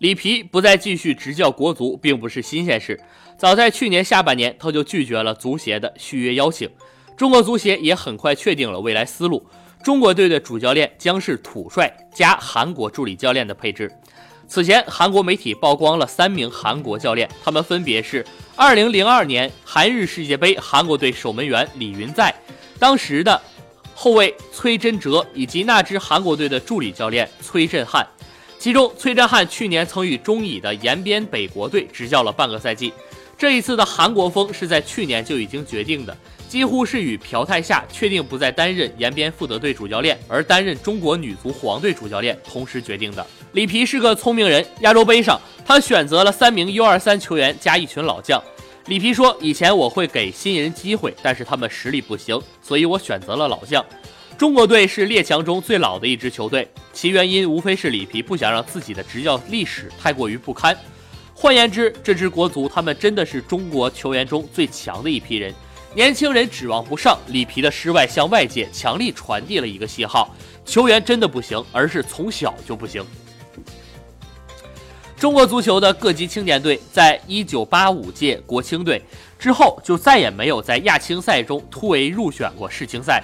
里皮不再继续执教国足，并不是新鲜事。早在去年下半年，他就拒绝了足协的续约邀请。中国足协也很快确定了未来思路：中国队的主教练将是土帅加韩国助理教练的配置。此前，韩国媒体曝光了三名韩国教练，他们分别是2002年韩日世界杯韩国队守门员李云在，当时的后卫崔真哲，以及那支韩国队的助理教练崔振汉。其中，崔振汉去年曾与中乙的延边北国队执教了半个赛季。这一次的韩国风是在去年就已经决定的，几乎是与朴泰夏确定不再担任延边富德队主教练，而担任中国女足黄队主教练同时决定的。里皮是个聪明人，亚洲杯上他选择了三名 U23 球员加一群老将。里皮说：“以前我会给新人机会，但是他们实力不行，所以我选择了老将。”中国队是列强中最老的一支球队，其原因无非是里皮不想让自己的执教历史太过于不堪。换言之，这支国足他们真的是中国球员中最强的一批人，年轻人指望不上。里皮的失外向外界强力传递了一个信号：球员真的不行，而是从小就不行。中国足球的各级青年队在一九八五届国青队之后，就再也没有在亚青赛中突围入选过世青赛。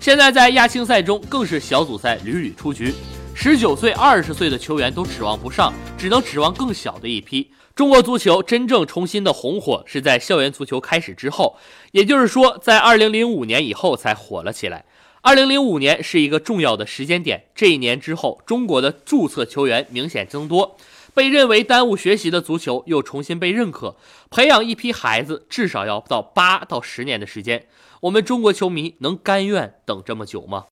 现在在亚青赛中更是小组赛屡屡出局，十九岁、二十岁的球员都指望不上，只能指望更小的一批。中国足球真正重新的红火是在校园足球开始之后，也就是说，在二零零五年以后才火了起来。二零零五年是一个重要的时间点，这一年之后，中国的注册球员明显增多，被认为耽误学习的足球又重新被认可，培养一批孩子至少要到八到十年的时间。我们中国球迷能甘愿等这么久吗？